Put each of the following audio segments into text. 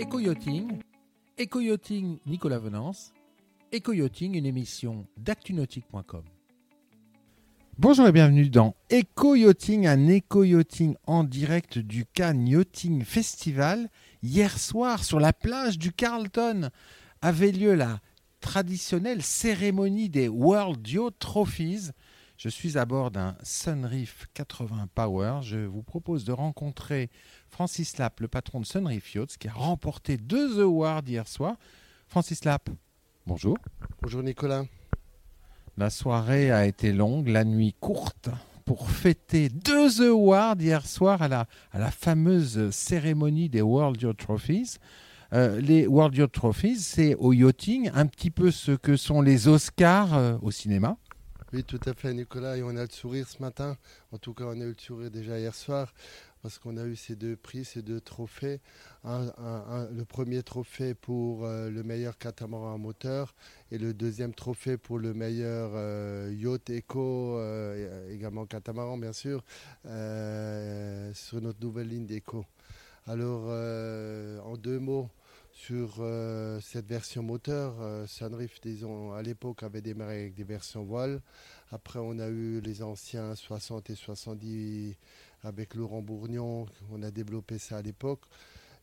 Éco-yachting, Éco-yachting Nicolas Venance, Éco-yachting, une émission d'actunautique.com. Bonjour et bienvenue dans Éco-yachting, un éco-yachting en direct du Cannes Yachting Festival. Hier soir, sur la plage du Carlton, avait lieu la traditionnelle cérémonie des World Yacht Trophies. Je suis à bord d'un Sunreef 80 Power. Je vous propose de rencontrer Francis Lapp, le patron de Sunreef Yachts, qui a remporté deux awards hier soir. Francis Lapp, bonjour. Bonjour Nicolas. La soirée a été longue, la nuit courte pour fêter deux awards hier soir à la, à la fameuse cérémonie des World Yacht Trophies. Euh, les World Yacht Trophies, c'est au yachting un petit peu ce que sont les Oscars euh, au cinéma. Oui, tout à fait Nicolas, et on a le sourire ce matin. En tout cas, on a eu le sourire déjà hier soir parce qu'on a eu ces deux prix, ces deux trophées. Le premier trophée pour euh, le meilleur catamaran à moteur et le deuxième trophée pour le meilleur euh, yacht éco, euh, également catamaran bien sûr, sur notre nouvelle ligne d'éco. Alors, en deux mots, sur euh, cette version moteur, euh, disons, à l'époque avait démarré avec des versions voiles. Après, on a eu les anciens 60 et 70 avec Laurent Bourgnon. On a développé ça à l'époque.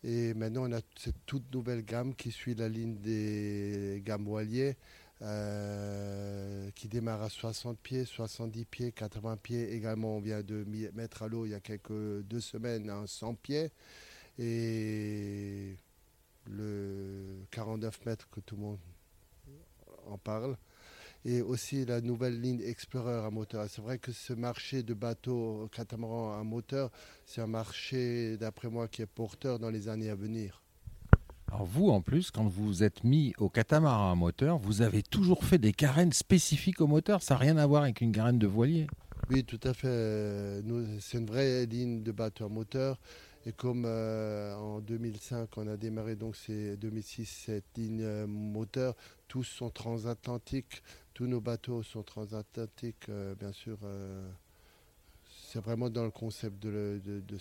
Et maintenant, on a cette toute nouvelle gamme qui suit la ligne des gammes voiliers, euh, qui démarre à 60 pieds, 70 pieds, 80 pieds. Également, on vient de mettre à l'eau il y a quelques deux semaines un 100 pieds. Et 49 mètres que tout le monde en parle. Et aussi la nouvelle ligne Explorer à moteur. C'est vrai que ce marché de bateaux catamaran à moteur, c'est un marché, d'après moi, qui est porteur dans les années à venir. Alors vous, en plus, quand vous êtes mis au catamaran à moteur, vous avez toujours fait des carènes spécifiques au moteur. Ça n'a rien à voir avec une carène de voilier. Oui, tout à fait. C'est une vraie ligne de bateau à moteur. Et comme euh, en 2005, on a démarré donc c'est 2006 cette ligne euh, moteur, tous sont transatlantiques, tous nos bateaux sont transatlantiques, euh, bien sûr. c'est vraiment dans le concept de, de,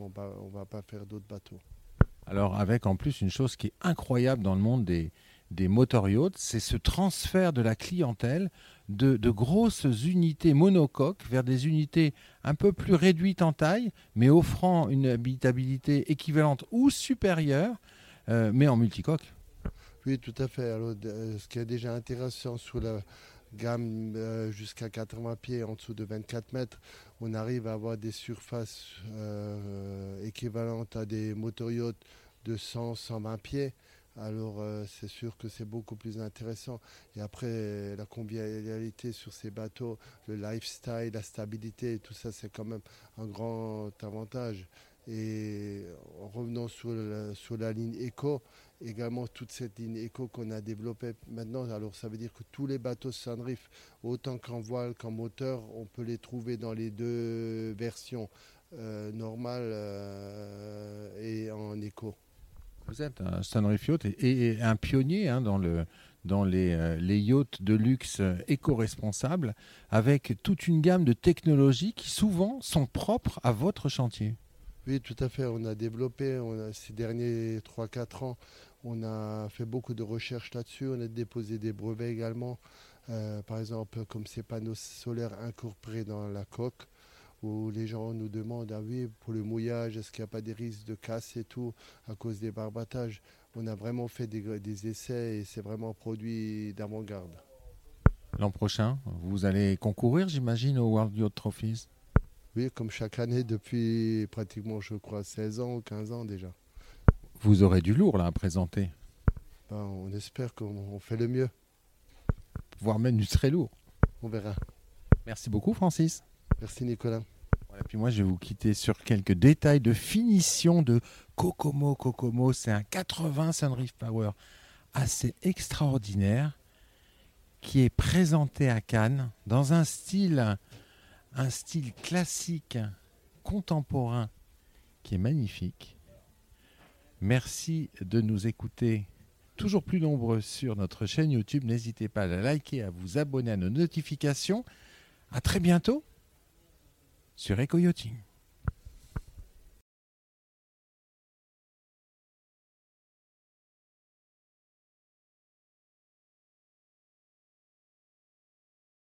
on ne va pas faire d'autres bateaux. Alors avec en plus une chose qui est incroyable dans le monde des, des motor c'est ce transfert de la clientèle de, grosses unités monocoques vers des unités un peu plus réduites en taille, mais offrant une habitabilité équivalente ou supérieure, euh, mais en multicoque. Oui, tout à fait. Alors, euh, ce qui est déjà intéressant sur la gamme euh, jusqu'à 80 pieds, en dessous de 24 mètres, on arrive à avoir des surfaces équivalentes à des motor de 100, 120 pieds. Alors euh, c'est sûr que c'est beaucoup plus intéressant. Et après, la convivialité sur ces bateaux, le lifestyle, la stabilité, tout ça, c'est quand même un grand avantage. Et en revenant sur la, sur la ligne éco, également toute cette ligne éco qu'on a développée maintenant, alors ça veut dire que tous les bateaux Sunreef, autant qu'en voile qu'en moteur, on peut les trouver dans les deux versions, euh, euh, et en éco. Vous êtes un Sunreef Yacht et, un pionnier hein, dans, le, dans les, euh, les, yachts de luxe éco-responsables avec toute une gamme de technologies qui souvent sont propres à votre chantier. Oui, tout à fait. On a développé ces derniers 3-4 ans, on a fait beaucoup de recherches là-dessus. On a déposé des brevets également. Euh, par exemple, comme ces panneaux solaires incorporés dans la coque où les gens nous demandent ah oui, pour le mouillage, est-ce qu'il n'y a pas des risques de casse et tout à cause des barbatages On a vraiment fait des, des essais et c'est vraiment un produit d'avant-garde. L'an prochain, vous allez concourir, j'imagine, aux World Yacht Trophies Oui, comme chaque année depuis pratiquement, je crois, 16 ans ou 15 ans déjà. Vous aurez du lourd là à présenter ben, On espère qu'on fait le mieux. Voire même du très lourd. On verra. Merci beaucoup, Francis. Merci Nicolas. Moi, je vais vous quitter sur quelques détails de finition de Kokomo. Kokomo, c'est un 80 Sunreef Power assez extraordinaire qui est présenté à Cannes dans un style, un style classique, contemporain, qui est magnifique. Merci de nous écouter toujours plus nombreux sur notre chaîne YouTube. N'hésitez pas à la liker, à vous abonner à nos notifications. À très bientôt sur Eco.